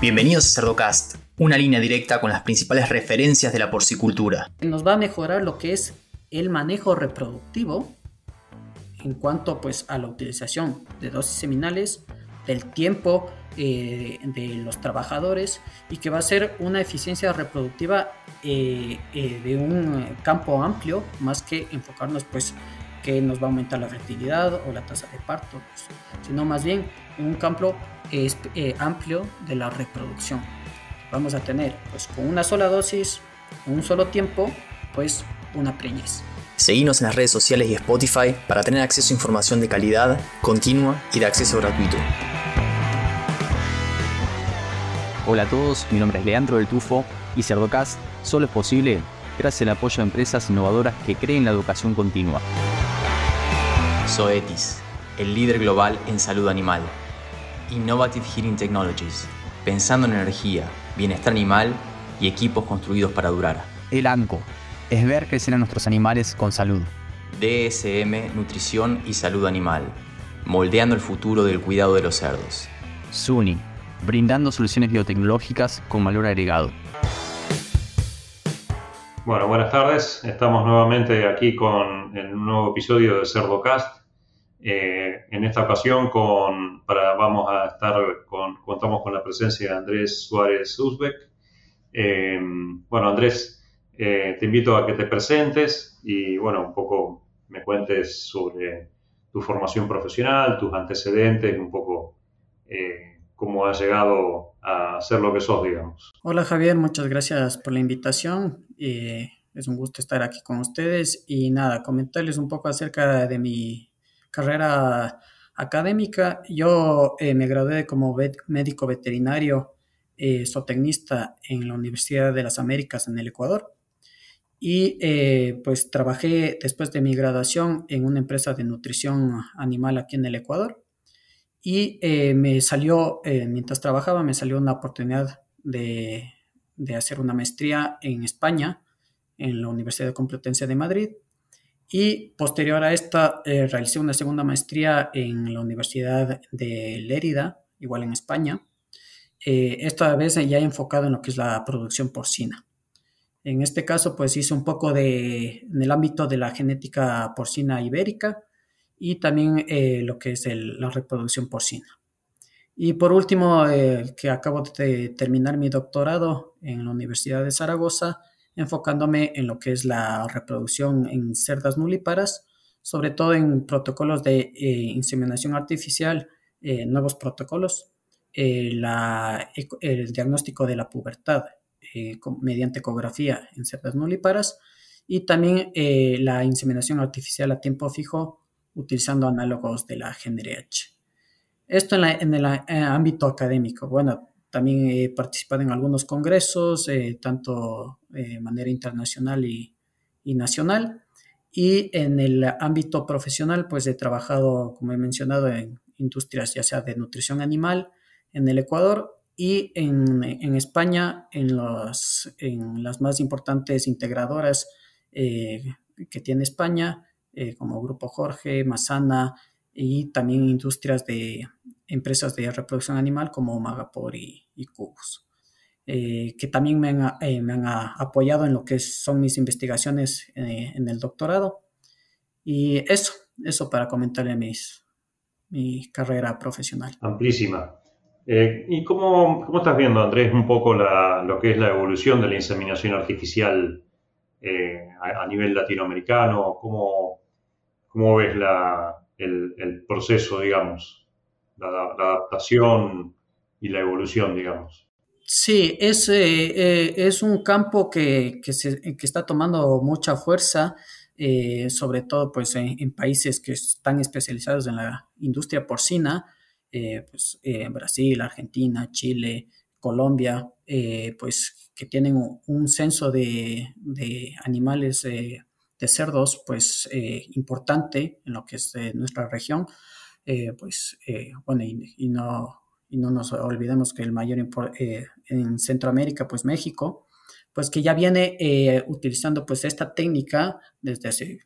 Bienvenidos a Cerdocast, una línea directa con las principales referencias de la porcicultura. Nos va a mejorar lo que es el manejo reproductivo en cuanto pues a la utilización de dosis seminales, del tiempo eh, de los trabajadores y que va a ser una eficiencia reproductiva eh, eh, de un campo amplio más que enfocarnos pues que nos va a aumentar la fertilidad o la tasa de parto, pues, sino más bien un campo amplio de la reproducción. Vamos a tener pues con una sola dosis, en un solo tiempo, pues una preñez. Seguimos en las redes sociales y Spotify para tener acceso a información de calidad, continua y de acceso gratuito. Hola a todos, mi nombre es Leandro del Tufo y Cerdocast solo es posible gracias al apoyo de empresas innovadoras que creen la educación continua. Zoetis, el líder global en salud animal. Innovative Heating Technologies, pensando en energía, bienestar animal y equipos construidos para durar. El ANCO, es ver crecer a nuestros animales con salud. DSM, Nutrición y Salud Animal, moldeando el futuro del cuidado de los cerdos. SUNY, brindando soluciones biotecnológicas con valor agregado. Bueno, buenas tardes. Estamos nuevamente aquí con un nuevo episodio de Cerdocast. Eh, en esta ocasión con, para, vamos a estar con, contamos con la presencia de Andrés Suárez Uzbek. Eh, bueno, Andrés, eh, te invito a que te presentes y, bueno, un poco me cuentes sobre tu formación profesional, tus antecedentes, un poco cómo has llegado a ser lo que sos, digamos. Hola Javier, muchas gracias por la invitación. es un gusto estar aquí con ustedes y nada, comentarles un poco acerca de mi carrera académica. Yo eh, me gradué como médico veterinario zootecnista en la Universidad de las Américas en el Ecuador y eh, pues trabajé después de mi graduación en una empresa de nutrición animal aquí en el Ecuador. Y eh, me salió, eh, mientras trabajaba, me salió una oportunidad de, de, hacer una maestría en España, en la Universidad Complutense de Madrid. Y posterior a esta, realicé una segunda maestría en la Universidad de Lérida, igual en España. esta vez ya enfocado en lo que es la producción porcina. En este caso, pues hice un poco de, en el ámbito de la genética porcina ibérica y también eh, lo que es la reproducción porcina. Y por último, eh, que acabo de terminar mi doctorado en la Universidad de Zaragoza, enfocándome en lo que es la reproducción en cerdas nulíparas, sobre todo en protocolos de eh, inseminación artificial, nuevos protocolos, el diagnóstico de la pubertad, eh, mediante ecografía en cerdas nulíparas y también eh, la inseminación artificial a tiempo fijo utilizando análogos de la GNRH. Esto en, el eh, ámbito académico. Bueno, también he participado en algunos congresos, tanto de manera internacional y, y, nacional. Y en el ámbito profesional, pues he trabajado, como he mencionado, en industrias ya sea de nutrición animal en el Ecuador y en, España, en, los, en, las más importantes integradoras eh, que tiene España, eh, como Grupo Jorge, Masana y también industrias de empresas de reproducción animal como Magapor y, y Cubus, eh, que también me han, me han, apoyado en lo que son mis investigaciones en el doctorado. Y eso, eso para comentarle mis, mi carrera profesional. Amplísima. Eh, ¿Y cómo, cómo, estás viendo, Andrés, un poco lo que es la evolución de la inseminación artificial eh, a, nivel latinoamericano? ¿Cómo, cómo ves la, el, proceso, digamos, la, adaptación y la evolución, digamos? Sí, es, eh, es un campo que, que, se, que, está tomando mucha fuerza, sobre todo pues, en países que están especializados en la industria porcina eh, pues, eh, Brasil, Argentina, Chile, Colombia, eh, pues que tienen un censo de, animales de cerdos, pues importante en lo que es nuestra región, pues bueno, y, no, y no nos olvidemos que el mayor en Centroamérica, pues México, pues que ya viene utilizando pues esta técnica desde hace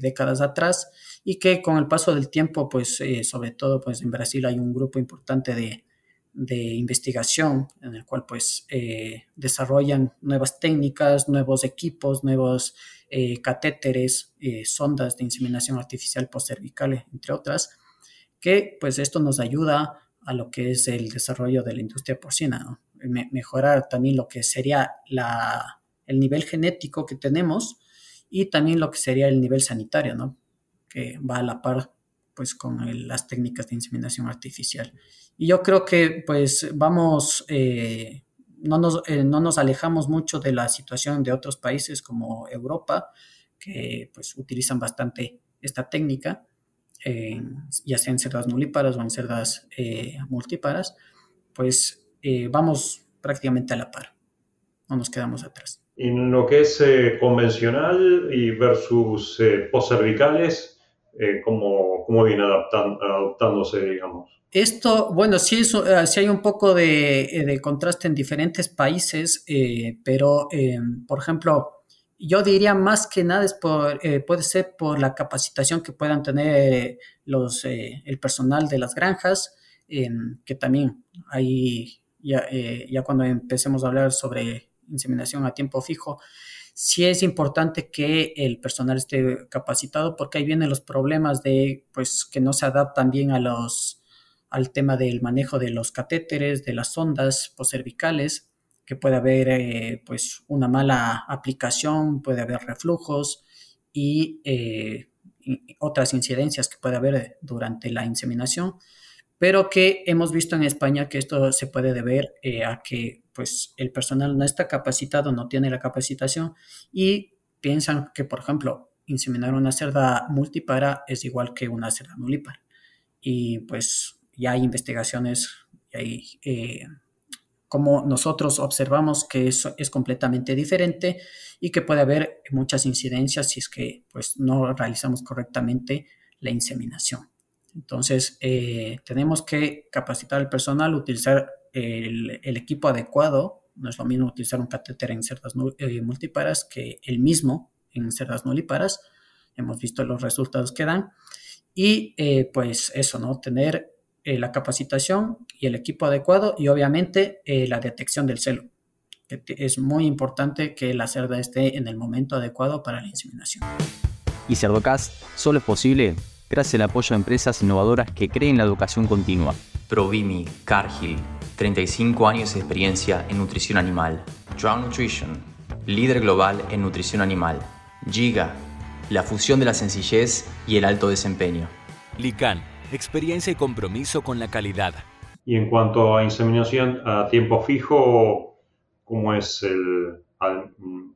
décadas atrás y que con el paso del tiempo, pues eh, sobre todo pues en Brasil hay un grupo importante de, de investigación en el cual pues eh, desarrollan nuevas técnicas, nuevos equipos, nuevos eh, catéteres, eh, sondas de inseminación artificial postcervical, entre otras, que pues esto nos ayuda a lo que es el desarrollo de la industria porcina, mejorar también lo que sería la, el nivel genético que tenemos y también lo que sería el nivel sanitario, ¿no? que va a la par pues con las técnicas de inseminación artificial. Y yo creo que pues vamos, eh, no, nos, eh, no nos alejamos mucho de la situación de otros países como Europa, que pues utilizan bastante esta técnica, ya sea en cerdas nulíparas o en cerdas eh, multíparas, pues vamos prácticamente a la par, no nos quedamos atrás. En lo que es convencional y versus eh, cómo, viene adaptándose, digamos. Esto, bueno, sí, eh, sí hay un poco de, eh, de contraste en diferentes países, pero, por ejemplo, yo diría más que nada es por, puede ser por la capacitación que puedan tener los, el personal de las granjas, que también hay, ya, ya cuando empecemos a hablar sobre inseminación a tiempo fijo, sí es importante que el personal esté capacitado porque ahí vienen los problemas de pues que no se adaptan bien a los al tema del manejo de los catéteres, de las sondas poscervicales, que puede haber eh, pues una mala aplicación, puede haber reflujos y, eh, y otras incidencias que puede haber durante la inseminación pero que hemos visto en España que esto se puede deber eh, a que pues el personal no está capacitado, no tiene la capacitación y piensan que, por ejemplo, inseminar una cerda multipara es igual que una cerda nulipara. Y pues ya hay investigaciones, y hay, como nosotros observamos que eso es completamente diferente y que puede haber muchas incidencias si es que pues no realizamos correctamente la inseminación. Entonces, eh, tenemos que capacitar al personal, utilizar el, equipo adecuado. No es lo mismo utilizar un catéter en cerdas eh, multíparas que el mismo en cerdas nulíparas. Hemos visto los resultados que dan. Y eh, pues eso, ¿no? Tener la capacitación y el equipo adecuado y obviamente la detección del celo. es muy importante que la cerda esté en el momento adecuado para la inseminación. Y Cerdocast solo es posible gracias al apoyo de empresas innovadoras que creen la educación continua. Provimi, Cargill, 35 años de experiencia en nutrición animal. Drown Nutrition, líder global en nutrición animal. Giga, la fusión de la sencillez y el alto desempeño. Lican, experiencia y compromiso con la calidad. Y en cuanto a inseminación a tiempo fijo, ¿cómo es el,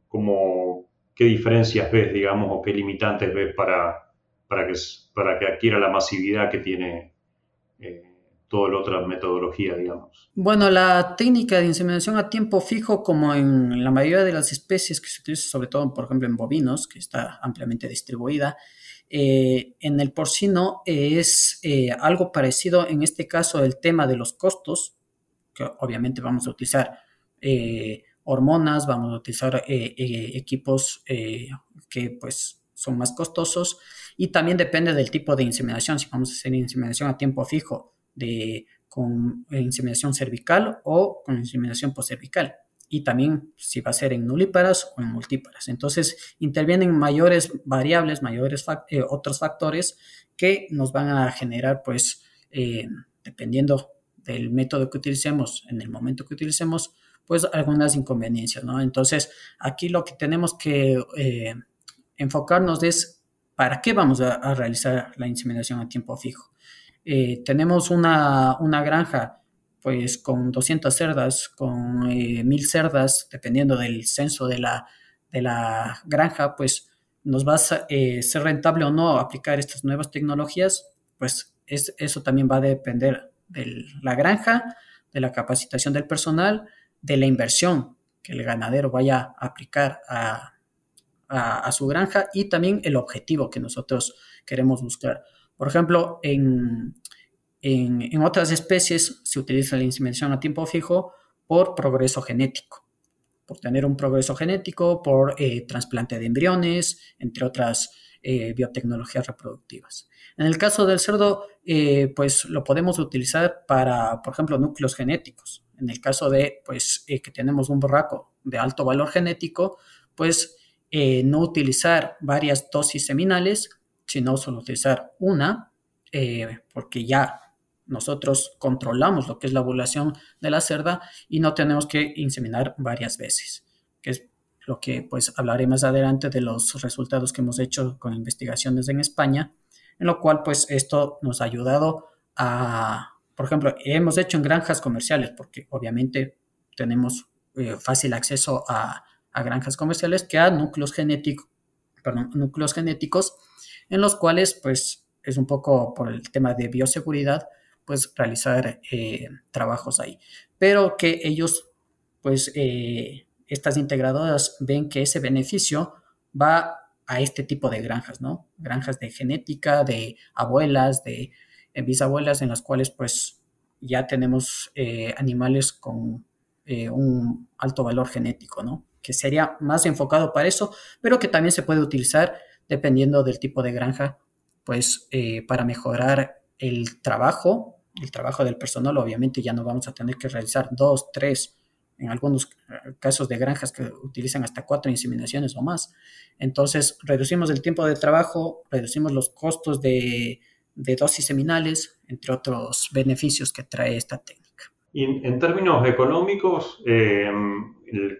cómo, qué diferencias ves, digamos, o qué limitantes ves para, para que, para que adquiera la masividad que tiene eh, toda la otra metodología, digamos. Bueno, la técnica de inseminación a tiempo fijo, como en la mayoría de las especies que se utilizan, sobre todo, por ejemplo, en bovinos, que está ampliamente distribuida, eh, en el porcino es eh, algo parecido, en este caso, el tema de los costos, que obviamente vamos a utilizar hormonas, vamos a utilizar equipos que pues son más costosos y también depende del tipo de inseminación, si vamos a hacer inseminación a tiempo fijo de, con inseminación cervical o con inseminación postcervical. Y también si va a ser en nulíparas o en multíparas. Entonces intervienen mayores variables, mayores eh, otros factores que nos van a generar, pues, eh, dependiendo del método que utilicemos, en el momento que utilicemos, pues algunas inconveniencias, ¿no? Entonces, aquí lo que tenemos que eh, enfocarnos es para qué vamos a, realizar la inseminación a tiempo fijo. Tenemos una, granja pues con 200 cerdas, con eh, 1000 cerdas, dependiendo del censo de la, de la granja, pues nos va a eh, ser rentable o no aplicar estas nuevas tecnologías, pues es, eso también va a depender de la granja, de la capacitación del personal, de la inversión que el ganadero vaya a aplicar a, a, su granja y también el objetivo que nosotros queremos buscar. Por ejemplo, en, en, otras especies se utiliza la inseminación a tiempo fijo por progreso genético, por tener un progreso genético, por eh, trasplante de embriones, entre otras eh, biotecnologías reproductivas. En el caso del cerdo, eh, pues lo podemos utilizar para, por ejemplo, núcleos genéticos. En el caso de, pues, que tenemos un borraco de alto valor genético, pues no utilizar varias dosis seminales, sino solo utilizar una, porque ya nosotros controlamos lo que es la ovulación de la cerda y no tenemos que inseminar varias veces, que es lo que pues hablaré más adelante de los resultados que hemos hecho con investigaciones en España, en lo cual pues esto nos ha ayudado a, por ejemplo, hemos hecho en granjas comerciales, porque obviamente tenemos eh, fácil acceso a, a, granjas comerciales que a núcleos genéticos, núcleos genéticos, en los cuales pues es un poco por el tema de bioseguridad, pues realizar eh, trabajos ahí. Pero que ellos, pues eh, estas integradoras ven que ese beneficio va a este tipo de granjas, ¿no? Granjas de genética, de abuelas, de eh, bisabuelas, en las cuales pues ya tenemos animales con un alto valor genético, ¿no? Que sería más enfocado para eso, pero que también se puede utilizar dependiendo del tipo de granja, pues para mejorar el trabajo, el trabajo del personal, obviamente ya no vamos a tener que realizar dos, tres, en algunos eh, casos de granjas que utilizan hasta cuatro inseminaciones o más. Entonces, reducimos el tiempo de trabajo, reducimos los costos de, dosis seminales, entre otros beneficios que trae esta técnica. Y en, términos económicos, eh,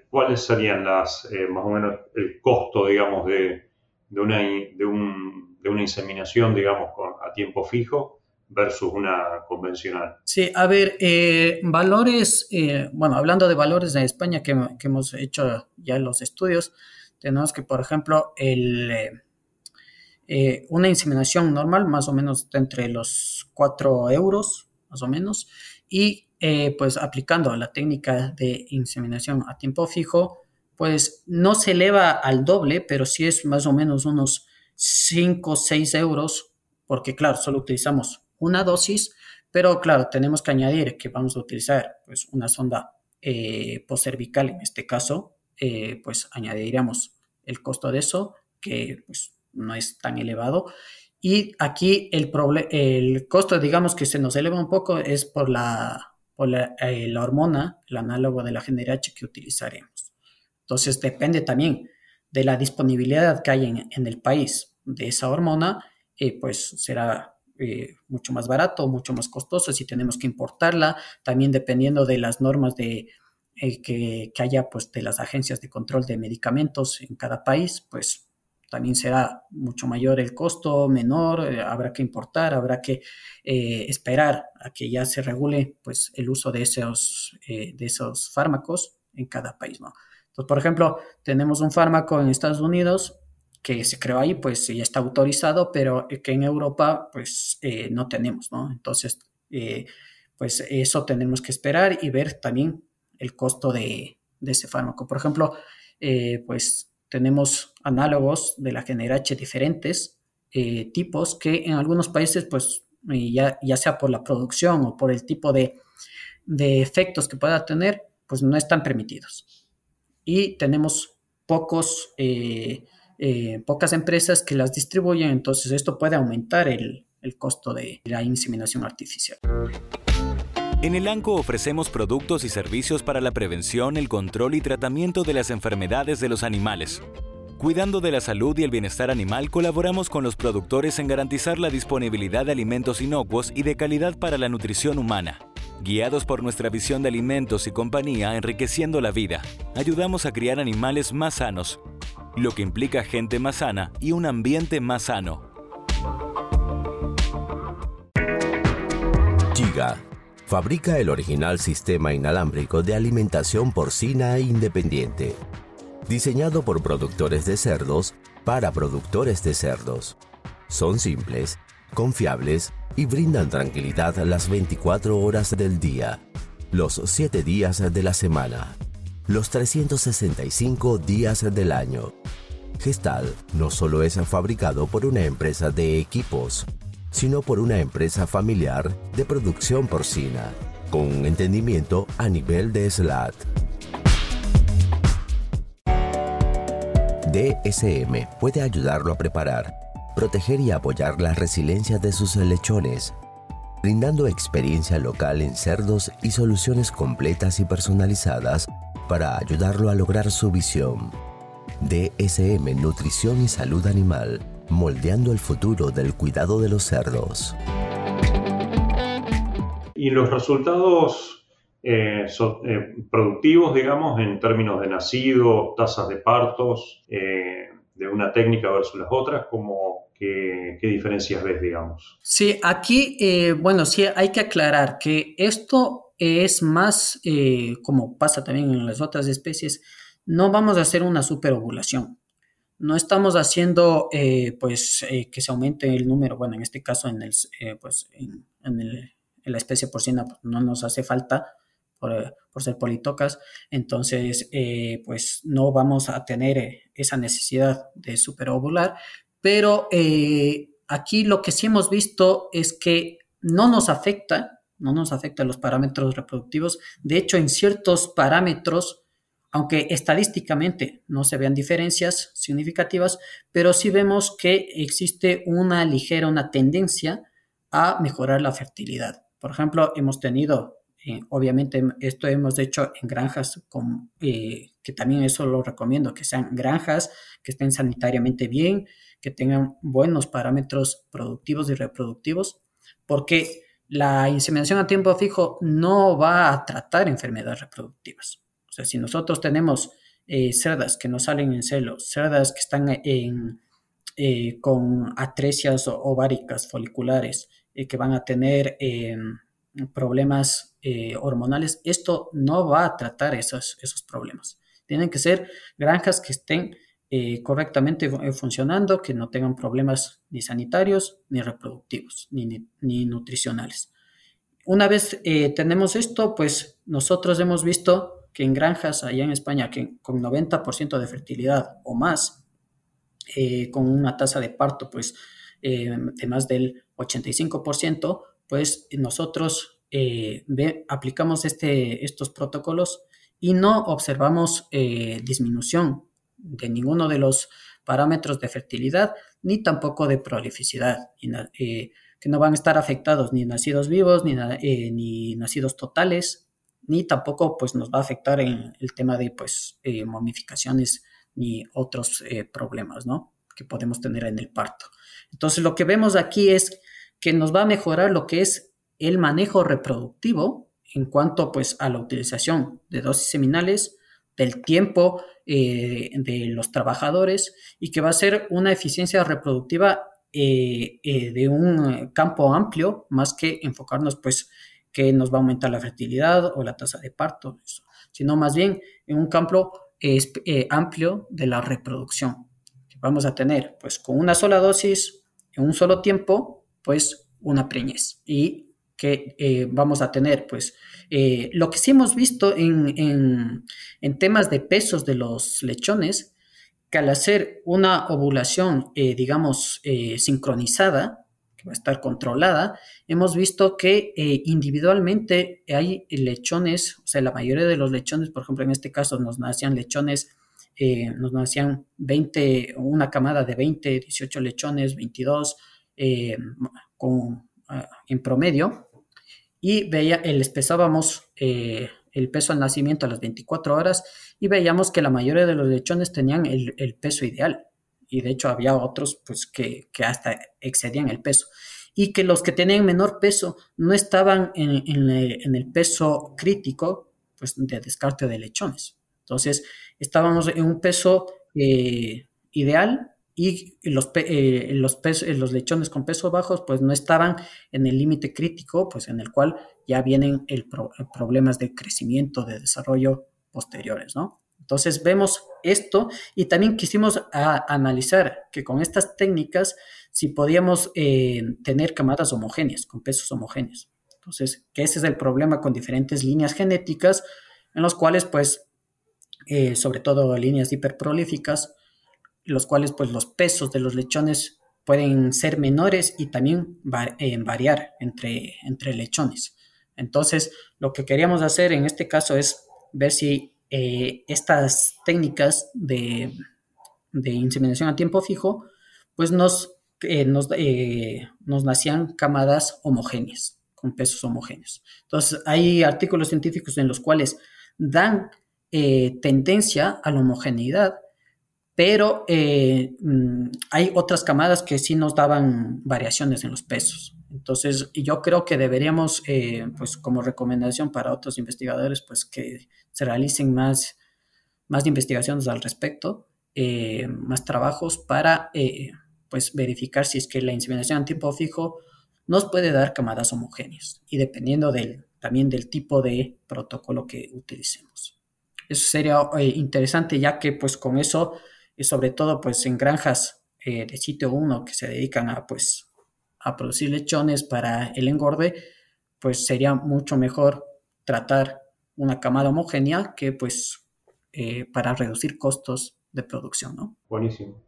¿cuáles serían las, eh, más o menos, el costo, digamos, de, una, de, una inseminación, digamos, a tiempo fijo versus una convencional. Sí, a ver, eh, valores, eh, bueno, hablando de valores de España que, hemos hecho ya en los estudios, tenemos que, por ejemplo, el, eh, una inseminación normal más o menos entre los 4 euros, más o menos, y pues aplicando la técnica de inseminación a tiempo fijo, pues no se eleva al doble, pero sí es más o menos unos 5 o 6 euros, porque claro, solo utilizamos una dosis, pero claro, tenemos que añadir que vamos a utilizar pues, una sonda eh, cervical en este caso, eh, pues añadiríamos el costo de eso, que pues, no es tan elevado. Y aquí el, el costo, digamos, que se nos eleva un poco es por la, por la, eh, hormona, el análogo de la GNRH que utilizaremos. Entonces depende también de la disponibilidad que hay en, en el país de esa hormona, eh, pues será eh, mucho más barato, mucho más costoso si tenemos que importarla, también dependiendo de las normas de, eh, que, haya pues de las agencias de control de medicamentos en cada país, pues también será mucho mayor el costo, menor, eh, habrá que importar, habrá que esperar a que ya se regule pues el uso de esos, de esos fármacos en cada país, ¿no? Entonces, por ejemplo, tenemos un fármaco en Estados Unidos que se creó ahí, pues ya está autorizado, pero que en Europa, pues eh, no tenemos, ¿no? Entonces, eh, pues eso tenemos que esperar y ver también el costo de, ese fármaco. Por ejemplo, eh, pues tenemos análogos de la GNRH diferentes tipos que en algunos países, pues ya, ya sea por la producción o por el tipo de, de efectos que pueda tener, pues no están permitidos. Y tenemos pocos eh, pocas empresas que las distribuyen, entonces esto puede aumentar el, el costo de la inseminación artificial. En el ANCO ofrecemos productos y servicios para la prevención, el control y tratamiento de las enfermedades de los animales. Cuidando de la salud y el bienestar animal, colaboramos con los productores en garantizar la disponibilidad de alimentos inocuos y de calidad para la nutrición humana. Guiados por nuestra visión de alimentos y compañía enriqueciendo la vida, ayudamos a criar animales más sanos, lo que implica gente más sana y un ambiente más sano. Giga fabrica el original sistema inalámbrico de alimentación porcina independiente, diseñado por productores de cerdos para productores de cerdos. Son simples, confiables y brindan tranquilidad las 24 horas del día, los 7 días de la semana los 365 días del año. Gestal no solo es fabricado por una empresa de equipos, sino por una empresa familiar de producción porcina, con un entendimiento a nivel de SLAT. DSM puede ayudarlo a preparar proteger y apoyar la resiliencia de sus lechones, brindando experiencia local en cerdos y soluciones completas y personalizadas para ayudarlo a lograr su visión. DSM Nutrición y Salud Animal, moldeando el futuro del cuidado de los cerdos. Y los resultados eh, eh, productivos, digamos, en términos de nacido, tasas de partos, eh, de una técnica versus las otras, como qué, diferencias ves, digamos. Sí, aquí, bueno, sí hay que aclarar que esto es más, como pasa también en las otras especies, no vamos a hacer una superovulación. No estamos haciendo, pues, que se aumente el número, bueno, en este caso, en, el, pues, en, en la especie porcina pues, no nos hace falta por, ser politocas, entonces eh, pues no vamos a tener eh, esa necesidad de superovular, pero eh, aquí lo que sí hemos visto es que no nos afecta, no nos afecta los parámetros reproductivos, de hecho en ciertos parámetros, aunque estadísticamente no se vean diferencias significativas, pero sí vemos que existe una ligera, una tendencia a mejorar la fertilidad. Por ejemplo, hemos tenido, eh, obviamente esto hemos hecho en granjas, con, eh, que también eso lo recomiendo, que sean granjas que estén sanitariamente bien, que tengan buenos parámetros productivos y reproductivos, porque la inseminación a tiempo fijo no va a tratar enfermedades reproductivas. O sea, si nosotros tenemos eh, cerdas que no salen en celo, cerdas que están en, con atresias ováricas foliculares, eh, que van a tener eh, problemas eh, hormonales, esto no va a tratar esos, esos problemas. Tienen que ser granjas que estén correctamente funcionando, que no tengan problemas ni sanitarios, ni reproductivos, ni, ni, nutricionales. Una vez tenemos esto, pues nosotros hemos visto que en granjas allá en España, que con 90% de fertilidad o más, con una tasa de parto, pues de más del 85%, pues nosotros eh, aplicamos este, estos protocolos y no observamos eh, disminución de ninguno de los parámetros de fertilidad ni tampoco de prolificidad, eh, que no van a estar afectados ni nacidos vivos, ni, ni, nacidos totales, ni tampoco pues, nos va a afectar en el tema de pues, momificaciones ni otros problemas ¿no? que podemos tener en el parto. Entonces lo que vemos aquí es que nos va a mejorar lo que es el manejo reproductivo en cuanto pues a la utilización de dosis seminales, del tiempo eh, de los trabajadores y que va a ser una eficiencia reproductiva eh, eh, de un campo amplio más que enfocarnos pues que nos va a aumentar la fertilidad o la tasa de parto, sino más bien en un campo amplio de la reproducción. Vamos a tener pues con una sola dosis en un solo tiempo pues una preñez y que eh, vamos a tener, pues, eh, lo que sí hemos visto en, temas de pesos de los lechones, que al hacer una ovulación, eh, digamos, sincronizada, que va a estar controlada, hemos visto que individualmente hay lechones, o sea, la mayoría de los lechones, por ejemplo, en este caso nos nacían lechones, nos nacían 20, una camada de 20, 18 lechones, 22, eh, con, en promedio y veía, eh, les pesábamos eh, el peso al nacimiento a las 24 horas y veíamos que la mayoría de los lechones tenían el, peso ideal y de hecho había otros pues que, hasta excedían el peso y que los que tenían menor peso no estaban en, el peso crítico pues de descarte de lechones. Entonces estábamos en un peso ideal y los, eh, eh, los lechones con peso bajos pues no estaban en el límite crítico, pues en el cual ya vienen el problemas de crecimiento, de desarrollo posteriores, ¿no? Entonces vemos esto y también quisimos analizar que con estas técnicas si podíamos eh, tener camadas homogéneas, con pesos homogéneos. Entonces, que ese es el problema con diferentes líneas genéticas en los cuales pues, sobre todo líneas hiperprolíficas, los cuales pues los pesos de los lechones pueden ser menores y también eh, variar entre, entre lechones. Entonces, lo que queríamos hacer en este caso es ver si eh, estas técnicas de, inseminación a tiempo fijo, pues nos nos, nos nacían camadas homogéneas, con pesos homogéneos. Entonces, hay artículos científicos en los cuales dan tendencia a la homogeneidad, pero mm, hay otras camadas que sí nos daban variaciones en los pesos. Entonces, yo creo que deberíamos, eh, pues como recomendación para otros investigadores, pues que se realicen más, más investigaciones al respecto, eh, más trabajos para, eh, pues, verificar si es que la inseminación a tiempo fijo nos puede dar camadas homogéneas y dependiendo del, también del tipo de protocolo que utilicemos. Eso sería interesante ya que, pues, con eso, y sobre todo, pues, en granjas de sitio 1 que se dedican a, pues, a producir lechones para el engorde, pues sería mucho mejor tratar una camada homogénea que pues eh, para reducir costos de producción, ¿no? Buenísimo.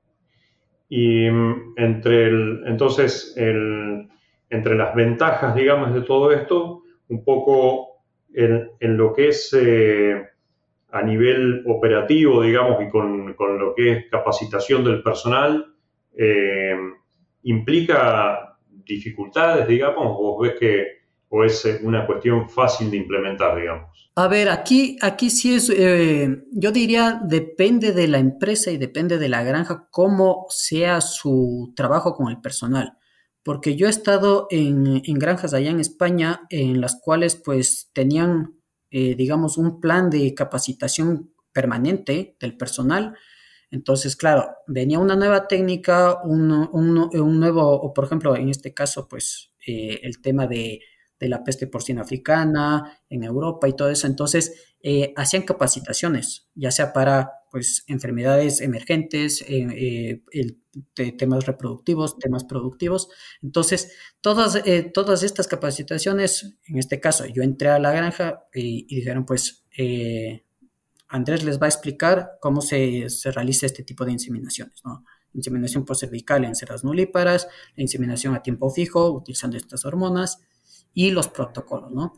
Y mm, entre el, entonces, el, entre las ventajas, digamos, de todo esto, un poco en, en lo que es eh, a nivel operativo, digamos, y con, con, lo que es capacitación del personal, eh, implica dificultades, digamos, o ves que o es eh, una cuestión fácil de implementar, digamos? A ver, aquí, aquí sí es, eh, yo diría, depende de la empresa y depende de la granja cómo sea su trabajo con el personal. Porque yo he estado en, granjas allá en España en las cuales pues tenían, eh, digamos, un plan de capacitación permanente del personal entonces, claro, venía una nueva técnica, un, nuevo, o por ejemplo, en este caso, pues eh, el tema de, la peste porcina africana en Europa y todo eso. Entonces, eh, hacían capacitaciones, ya sea para pues enfermedades emergentes, eh, temas reproductivos, temas productivos. Entonces, todas, todas estas capacitaciones, en este caso, yo entré a la granja y, dijeron, pues, Andrés les va a explicar cómo se, realiza este tipo de inseminaciones, ¿no? Inseminación cervical en ceras nulíparas, la inseminación a tiempo fijo utilizando estas hormonas y los protocolos, ¿no?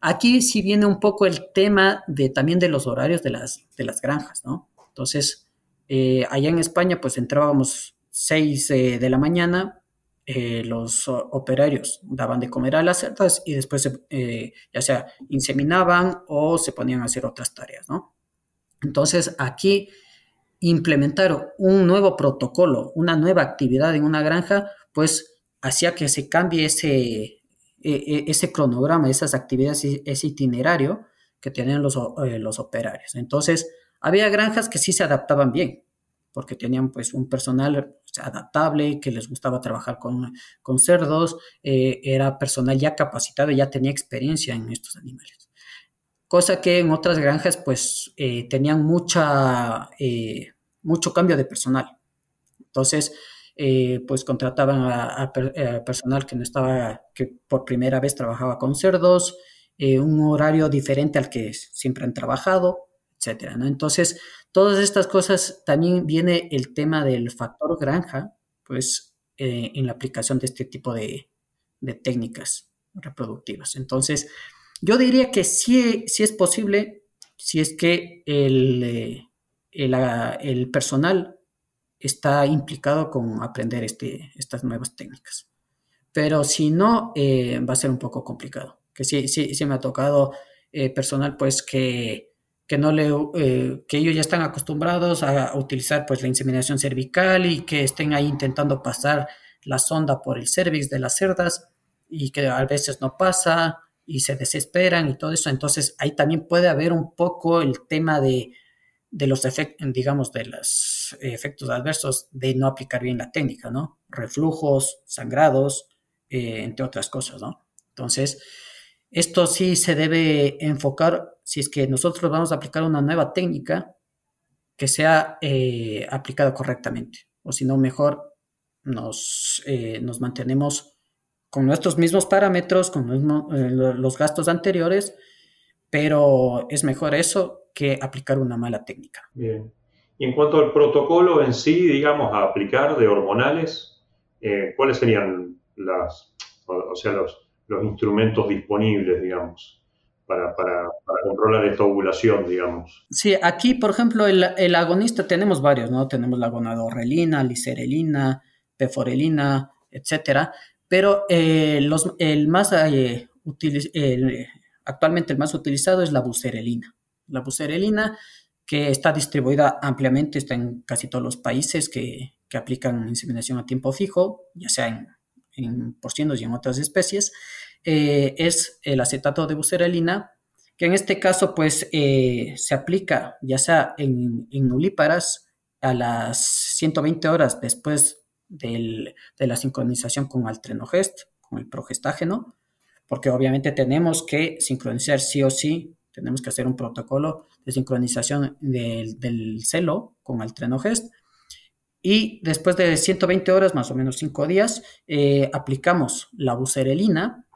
Aquí sí viene un poco el tema de también de los horarios de las, de las granjas, ¿no? Entonces, eh, allá en España, pues entrábamos 6 eh, de la mañana, eh, los operarios daban de comer a las cerdas y después ya sea inseminaban o se ponían a hacer otras tareas, ¿no? Entonces, aquí implementar un nuevo protocolo, una nueva actividad en una granja, pues hacía que se cambie ese, e, e, ese cronograma, esas actividades, ese itinerario que tenían los, los operarios. Entonces, había granjas que sí se adaptaban bien, porque tenían pues un personal adaptable, que les gustaba trabajar con, con cerdos, eh, era personal ya capacitado, ya tenía experiencia en estos animales cosa que en otras granjas pues eh, tenían mucha, eh, mucho cambio de personal. Entonces, pues contrataban a, personal que no estaba, que por primera vez trabajaba con cerdos, un horario diferente al que siempre han trabajado, etcétera. Entonces, todas estas cosas también viene el tema del factor granja, pues, en la aplicación de este tipo de, de técnicas reproductivas. Entonces, yo diría que sí, es posible si es que el, eh, el, personal está implicado con aprender este, estas nuevas técnicas. Pero si no, eh, va a ser un poco complicado. Que sí, sí, sí me ha tocado eh, personal pues que, le, que ellos ya están acostumbrados a, utilizar pues la inseminación cervical y que estén ahí intentando pasar la sonda por el cervix de las cerdas y que a veces no pasa y se desesperan y todo eso. Entonces ahí también puede haber un poco el tema de, los efectos, digamos, de los efectos adversos de no aplicar bien la técnica, ¿no? Reflujos, sangrados, eh, entre otras cosas, ¿no? Entonces, esto sí se debe enfocar si es que nosotros vamos a aplicar una nueva técnica que sea eh, aplicada correctamente, o si no, mejor nos, eh, nos mantenemos con nuestros mismos parámetros, con eh, los gastos anteriores, pero es mejor eso que aplicar una mala técnica. Bien. Y en cuanto al protocolo en sí, digamos, a aplicar de hormonales, ¿cuáles serían las, o, sea, los, los, instrumentos disponibles, digamos, para, para, controlar esta ovulación, digamos? Sí, aquí, por ejemplo, el, el, agonista tenemos varios, ¿no? Tenemos la gonadorrelina, licerelina, peforelina, etcétera. Pero los, el más actualmente el más utilizado es la bucerelina. La bucerelina que está distribuida ampliamente, está en casi todos los países que, que aplican inseminación a tiempo fijo, ya sea en, en porcinos y en otras especies, eh, es el acetato de bucerelina, que en este caso pues eh, se aplica ya sea en, en nulíparas a las 120 horas después del, de la sincronización con altrenogest, con el progestágeno, porque obviamente tenemos que sincronizar sí o sí, tenemos que hacer un protocolo de sincronización del, del celo con altrenogest y después de 120 horas, más o menos 5 días, eh, aplicamos la bucerelina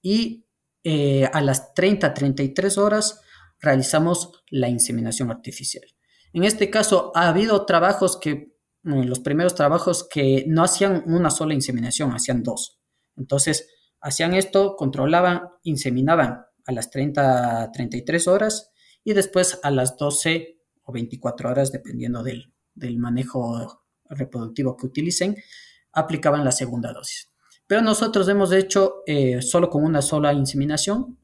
y eh, a las 30-33 horas realizamos la inseminación artificial. En este caso, ha habido trabajos que, los primeros trabajos que no hacían una sola inseminación, hacían dos. Entonces, hacían esto, controlaban, inseminaban a las 30-33 horas y después a las 12 o 24 horas, dependiendo del, del manejo reproductivo que utilicen, aplicaban la segunda dosis. Pero nosotros hemos hecho eh, solo con una sola inseminación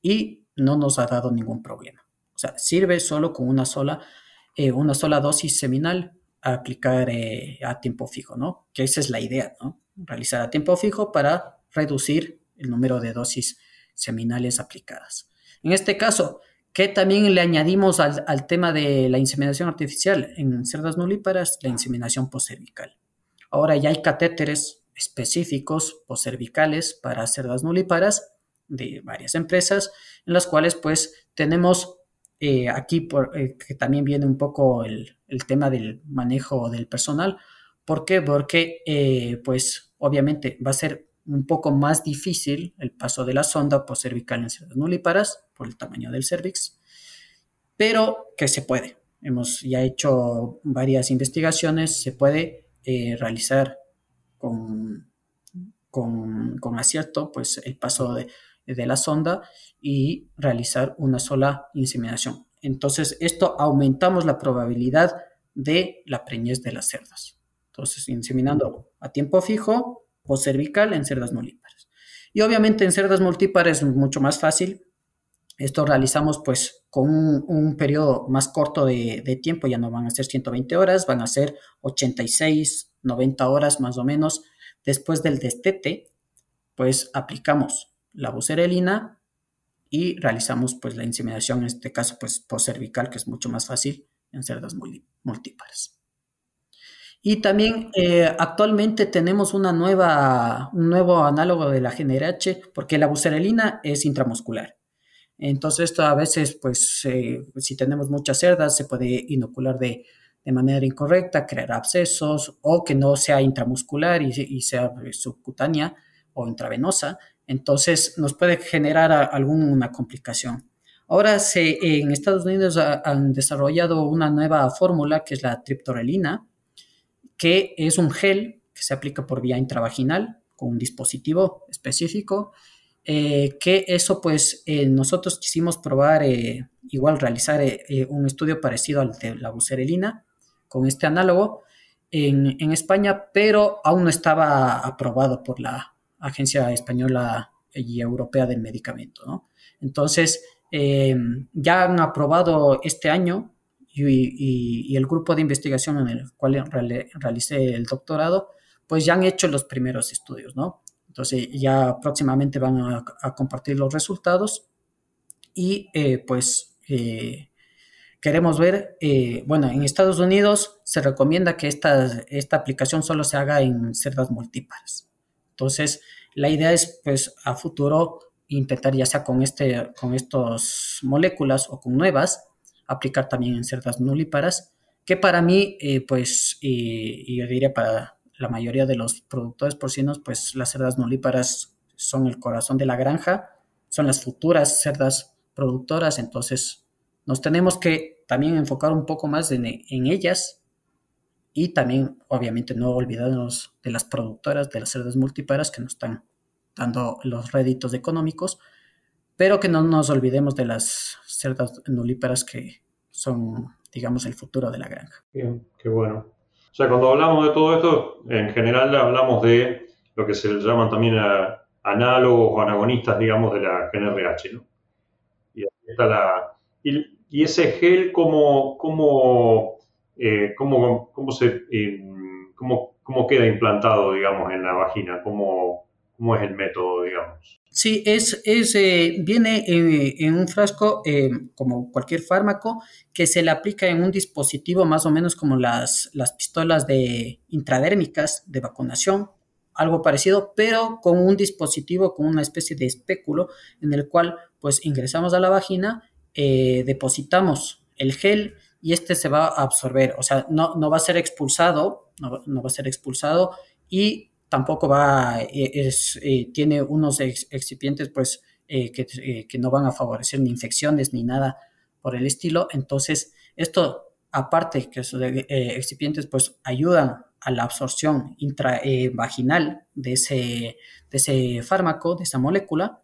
y no nos ha dado ningún problema. O sea, sirve solo con una sola, eh, una sola dosis seminal a aplicar eh, a tiempo fijo, ¿no? Que esa es la idea, ¿no? Realizar a tiempo fijo para reducir el número de dosis seminales aplicadas. En este caso, que también le añadimos al, tema de la inseminación artificial en cerdas nulíparas, la inseminación poscervical. Ahora ya hay catéteres específicos poscervicales para cerdas nulíparas de varias empresas, en las cuales pues tenemos eh, aquí por, eh, que también viene un poco el, tema del manejo del personal. ¿Por qué? Porque eh, pues obviamente va a ser un poco más difícil el paso de la sonda cervical en cerdas nulíparas por el tamaño del cervix, pero que se puede. Hemos ya hecho varias investigaciones, se puede eh, realizar con, con, acierto pues, el paso de, de la sonda y realizar una sola inseminación. Entonces, esto aumentamos la probabilidad de la preñez de las cerdas. Entonces, inseminando a tiempo fijo, o cervical en cerdas multípares. Y obviamente en cerdas multípares es mucho más fácil. Esto realizamos pues con un, periodo más corto de, tiempo, ya no van a ser 120 horas, van a ser 86, 90 horas más o menos. Después del destete, pues aplicamos la bucerelina y realizamos pues la inseminación, en este caso pues cervical que es mucho más fácil en cerdas multípares. Y también eh, actualmente tenemos una nueva, un nuevo análogo de la GNRH, porque la bucerelina es intramuscular. Entonces, esto a veces, pues, si tenemos muchas cerdas, se puede inocular de, de, manera incorrecta, crear abscesos, o que no sea intramuscular y, sea subcutánea o intravenosa. Entonces, nos puede generar alguna complicación. Ahora, se, en Estados Unidos han desarrollado una nueva fórmula que es la triptorelina, que es un gel que se aplica por vía intravaginal con un dispositivo específico, eh, que eso pues eh, nosotros quisimos probar, eh, igual realizar un estudio parecido al de la bucerelina con este análogo en, en, España, pero aún no estaba aprobado por la Agencia Española y Europea del Medicamento. Entonces, ya han aprobado este año y, el grupo de investigación en el cual realicé el doctorado, pues ya han hecho los primeros estudios, ¿no? Entonces ya próximamente van a, compartir los resultados y eh, pues eh, queremos ver, eh, bueno, en Estados Unidos se recomienda que esta, esta aplicación solo se haga en cerdas multípares. Entonces, la idea es pues a futuro intentar ya sea con, este, con estas moléculas o con nuevas, aplicar también en cerdas nulíparas, que para mí, eh, pues, y, yo diría para la mayoría de los productores porcinos, pues las cerdas nulíparas son el corazón de la granja, son las futuras cerdas productoras, entonces nos tenemos que también enfocar un poco más en, en ellas y también, obviamente, no olvidarnos de las productoras de las cerdas multíparas que nos están dando los réditos económicos, pero que no nos olvidemos de las cerdas nulíparas que son, digamos, el futuro de la granja. Bien, qué bueno. O sea, cuando hablamos de todo esto, en general hablamos de lo que se llaman también análogos o anagonistas, digamos, de la GNRH, ¿no? Y, está la, y, ese gel, ¿cómo, cómo, eh, cómo, cómo se, eh, cómo, cómo, queda implantado, digamos, en la vagina? ¿Cómo, cómo es el método, digamos? Sí, es, es eh, viene en, un frasco como cualquier fármaco que se le aplica en un dispositivo más o menos como las, las pistolas de intradérmicas de vacunación, algo parecido, pero con un dispositivo, con una especie de espéculo en el cual pues ingresamos a la vagina, eh, depositamos el gel y este se va a absorber, o sea, no, no va a ser expulsado, no, va a ser expulsado y tampoco va, eh, es, eh, tiene unos excipientes pues que, que no van a favorecer ni infecciones ni nada por el estilo, entonces esto aparte que esos excipientes pues ayudan a la absorción intravaginal de, ese, de ese fármaco, de esa molécula,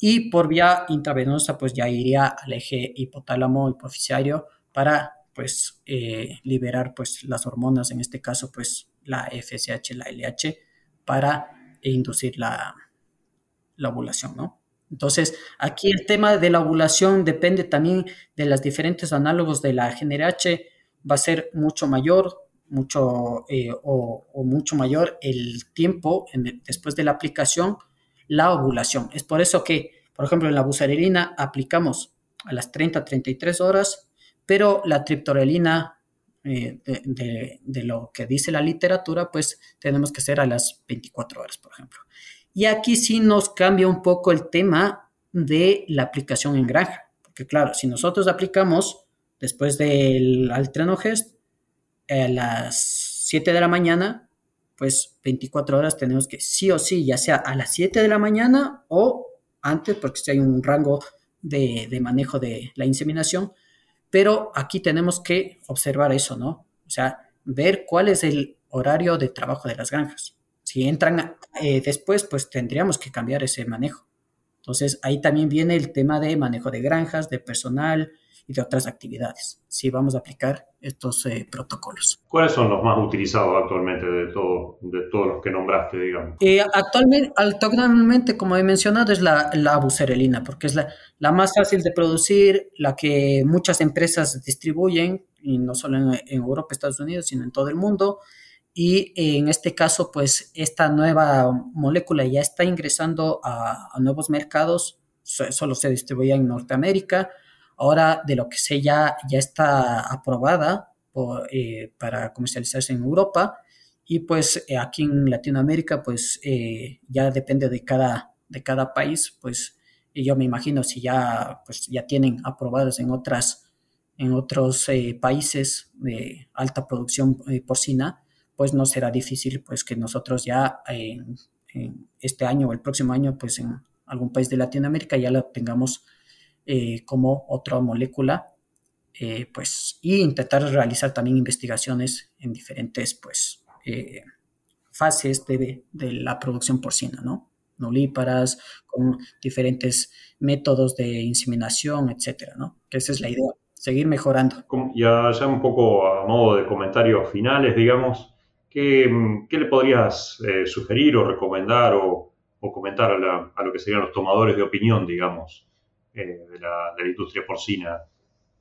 y por vía intravenosa pues ya iría al eje hipotálamo hipofisiario para pues eh, liberar pues las hormonas, en este caso pues la FSH, la LH, para inducir la, la ovulación, ¿no? Entonces, aquí el tema de la ovulación depende también de los diferentes análogos de la GNRH, va a ser mucho mayor, mucho eh, o, mucho mayor el tiempo después de la aplicación, la ovulación. Es por eso que, por ejemplo, en la buserelina aplicamos a las 30, 33 horas, pero la triptorelina, eh, de, lo que dice la literatura, pues tenemos que ser a las 24 horas, por ejemplo. Y aquí sí nos cambia un poco el tema de la aplicación en granja, porque claro, si nosotros aplicamos después del altrenogest, a las 7 de la mañana, pues 24 horas tenemos que sí o sí, ya sea a las 7 de la mañana o antes, porque si hay un rango de, manejo de la inseminación, pero aquí tenemos que observar eso, ¿no? O sea, ver cuál es el horario de trabajo de las granjas. Si entran eh, después, pues tendríamos que cambiar ese manejo. Entonces, ahí también viene el tema de manejo de granjas, de personal, y de otras actividades, si vamos a aplicar estos eh, protocolos. ¿Cuáles son los más utilizados actualmente de, todo, de todos los que nombraste, digamos? Eh, actualmente, actualmente, como he mencionado, es la, la bucerelina, porque es la, la, más fácil de producir, la que muchas empresas distribuyen, y no solo en, Europa, Estados Unidos, sino en todo el mundo. Y en este caso, pues esta nueva molécula ya está ingresando a, a nuevos mercados, solo se distribuye en Norteamérica, Ahora, de lo que sé, ya, ya está aprobada eh, para comercializarse en Europa. Y pues eh, aquí en Latinoamérica, pues eh, ya depende de cada, de cada país, pues yo me imagino si ya, pues, ya tienen aprobadas en otras en otros países de alta producción porcina, pues no será difícil pues que nosotros ya en, este año o el próximo año, pues en algún país de Latinoamérica ya la tengamos eh, como otra molécula, eh, pues, y intentar realizar también investigaciones en diferentes, pues, eh, fases de, de, la producción porcina, ¿no? Nulíparas, con diferentes métodos de inseminación, etcétera, ¿no? Que esa es la idea, seguir mejorando. Ya, ya un poco a modo de comentarios finales, digamos, ¿qué, qué le podrías sugerir o recomendar o, o comentar a, a, lo que serían los tomadores de opinión, digamos, eh, de, la, industria porcina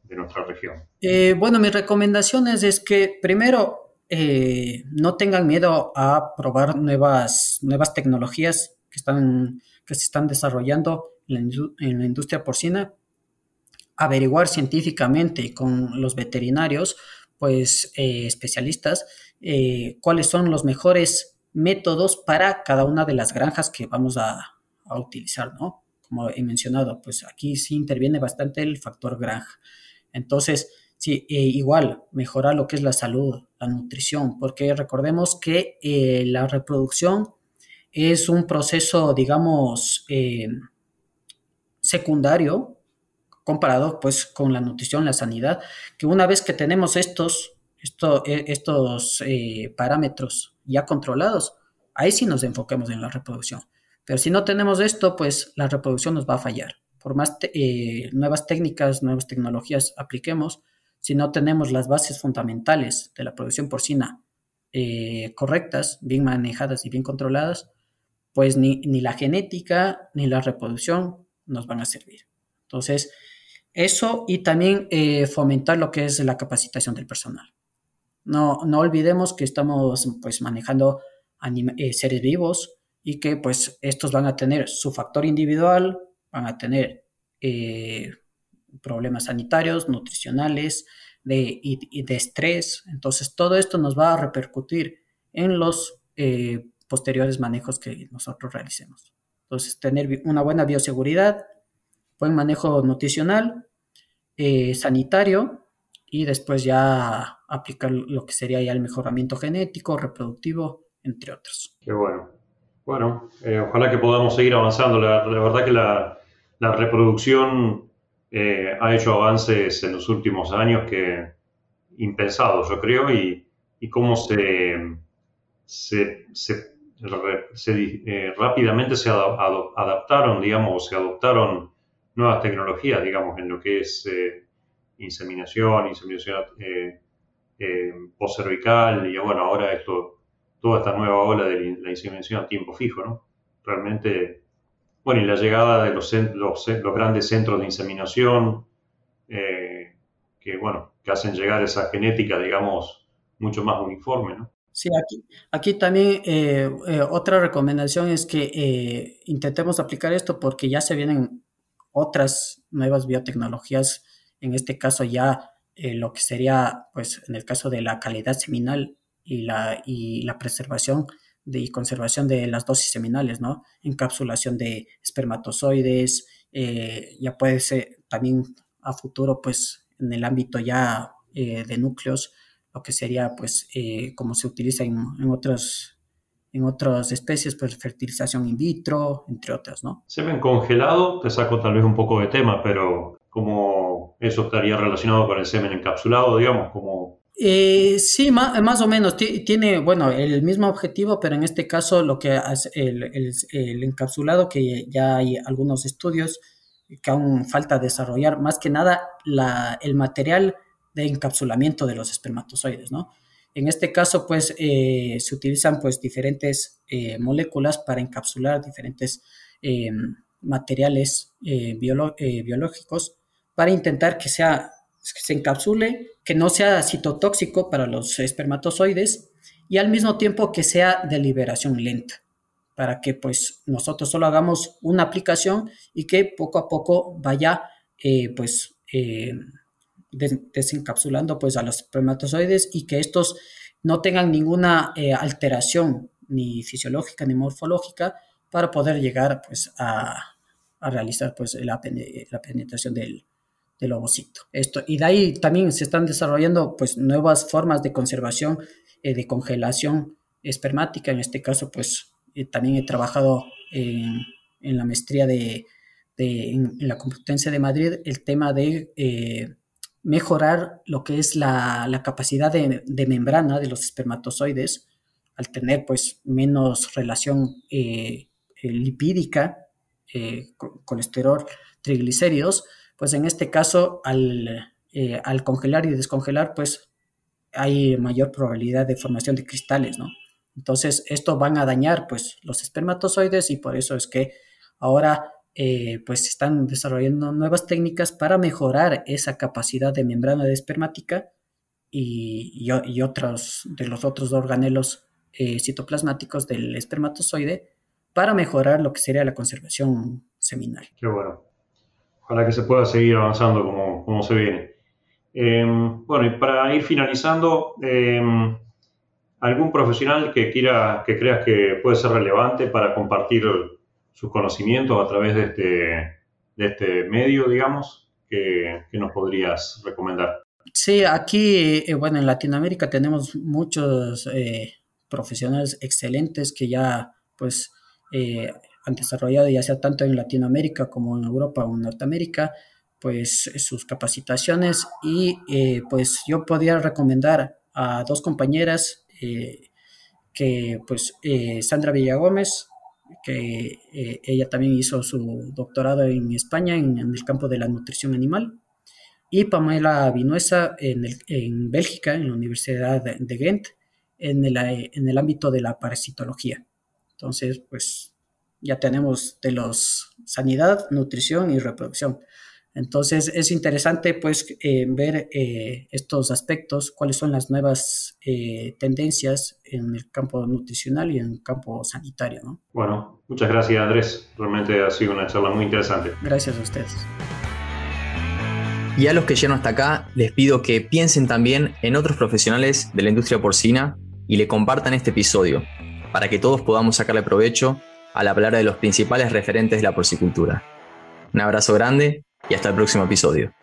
de nuestra región? Eh, bueno, mis recomendaciones es que primero eh, no tengan miedo a probar nuevas, nuevas tecnologías que, están, que se están desarrollando en la, industria porcina, averiguar científicamente con los veterinarios, pues especialistas, cuáles son los mejores métodos para cada una de las granjas que vamos a, a utilizar, ¿no? Como he mencionado, pues aquí sí interviene bastante el factor granja. Entonces, sí, eh, igual, mejorar lo que es la salud, la nutrición, porque recordemos que eh, la reproducción es un proceso, digamos, eh, secundario comparado pues con la nutrición, la sanidad, que una vez que tenemos estos, estos parámetros ya controlados, ahí sí nos enfoquemos en la reproducción. Pero si no tenemos esto, pues la reproducción nos va a fallar. Por más eh, nuevas técnicas, nuevas tecnologías apliquemos, si no tenemos las bases fundamentales de la producción porcina eh, correctas, bien manejadas y bien controladas, pues ni, ni, la genética ni la reproducción nos van a servir. Entonces, eso y también eh, fomentar lo que es la capacitación del personal. No, no olvidemos que estamos pues manejando eh, seres vivos y que pues estos van a tener su factor individual, van a tener eh, problemas sanitarios, nutricionales, de, y, de estrés. Entonces todo esto nos va a repercutir en los posteriores manejos que nosotros realicemos. Entonces tener una buena bioseguridad, buen manejo nutricional, eh, sanitario y después ya aplicar lo que sería ya el mejoramiento genético, reproductivo, entre otros. Qué bueno. Bueno, eh, ojalá que podamos seguir avanzando. La, verdad que la, reproducción eh, ha hecho avances en los últimos años que impensados, yo creo, y, y cómo se, se, se, rápidamente se adaptaron, digamos, se adoptaron nuevas tecnologías, digamos, en lo que es eh, inseminación, inseminación eh, eh, postcervical y bueno, ahora esto, toda esta nueva ola de la inseminación a tiempo fijo, ¿no? Realmente, bueno, y la llegada de los, los, los grandes centros de inseminación, que bueno, que hacen llegar esa genética, digamos, mucho más uniforme, ¿no? Sí, aquí, aquí también otra recomendación es que intentemos aplicar esto porque ya se vienen otras nuevas biotecnologías, en este caso ya eh, lo que sería, pues en el caso de la calidad seminal y la, y la preservación de, y conservación de las dosis seminales, ¿no? Encapsulación de espermatozoides, eh, ya puede ser también a futuro, pues en el ámbito ya eh, de núcleos, lo que sería, pues, como se utiliza en, en otras en otras especies, pues fertilización in vitro, entre otras, ¿no? Semen congelado, te saco tal vez un poco de tema, pero ¿cómo eso estaría relacionado con el semen encapsulado, digamos? Como... Eh, sí, más, o menos. Tiene, bueno, el mismo objetivo, pero en este caso lo que hace el, el, encapsulado, que ya hay algunos estudios que aún falta desarrollar, más que nada el material de encapsulamiento de los espermatozoides, ¿no? En este caso, pues, eh, se utilizan pues diferentes eh, moléculas para encapsular diferentes materiales biológicos para intentar que, sea, se encapsule, que no sea citotóxico para los espermatozoides y al mismo tiempo que sea de liberación lenta para que pues nosotros solo hagamos una aplicación y que poco a poco vaya pues desencapsulando pues a los espermatozoides y que estos no tengan ninguna eh, alteración ni fisiológica ni morfológica para poder llegar pues a, realizar pues la, la penetración del, del, ovocito. Esto, y de ahí también se están desarrollando pues nuevas formas de conservación, eh, de congelación espermática. En este caso pues eh, también he trabajado en, la maestría de, en, la Complutense de Madrid el tema de mejorar lo que es la, capacidad de, membrana de los espermatozoides al tener pues menos relación eh, eh, lipídica, eh, colesterol, triglicéridos, pues en este caso al, al, congelar y descongelar pues hay mayor probabilidad de formación de cristales, ¿no? Entonces esto van a dañar pues los espermatozoides y por eso es que ahora eh, pues están desarrollando nuevas técnicas para mejorar esa capacidad de membrana de espermática y, y, otros de los otros organelos eh, citoplasmáticos del espermatozoide para mejorar lo que sería la conservación seminal. Qué bueno. Ojalá que se pueda seguir avanzando como, como se viene. Em, bueno, y para ir finalizando, em, ¿algún profesional que quiera, que creas que puede ser relevante para compartir sus conocimientos a través de este, de este medio, digamos, que, nos podrías recomendar. Sí, aquí, eh, bueno, en Latinoamérica tenemos muchos eh, profesionales excelentes que ya, pues, eh, han desarrollado, ya sea tanto en Latinoamérica como en Europa o en Norteamérica, pues, sus capacitaciones y, pues, yo podría recomendar a dos compañeras que, pues, Sandra Villagómez, que eh, ella también hizo su doctorado en España en, el campo de la nutrición animal, y Pamela Vinuesa en, en, Bélgica, en la Universidad de, Ghent, en el, en el ámbito de la parasitología. Entonces, pues ya tenemos de los sanidad, nutrición y reproducción. Entonces es interesante pues eh, ver eh, estos aspectos, cuáles son las nuevas eh, tendencias en el campo nutricional y en el campo sanitario. ¿no? Bueno, muchas gracias Andrés, realmente ha sido una charla muy interesante. Gracias a ustedes. Y a los que llegan hasta acá, les pido que piensen también en otros profesionales de la industria porcina y le compartan este episodio, para que todos podamos sacarle provecho al hablar de los principales referentes de la porcicultura. Un abrazo grande y hasta el próximo episodio.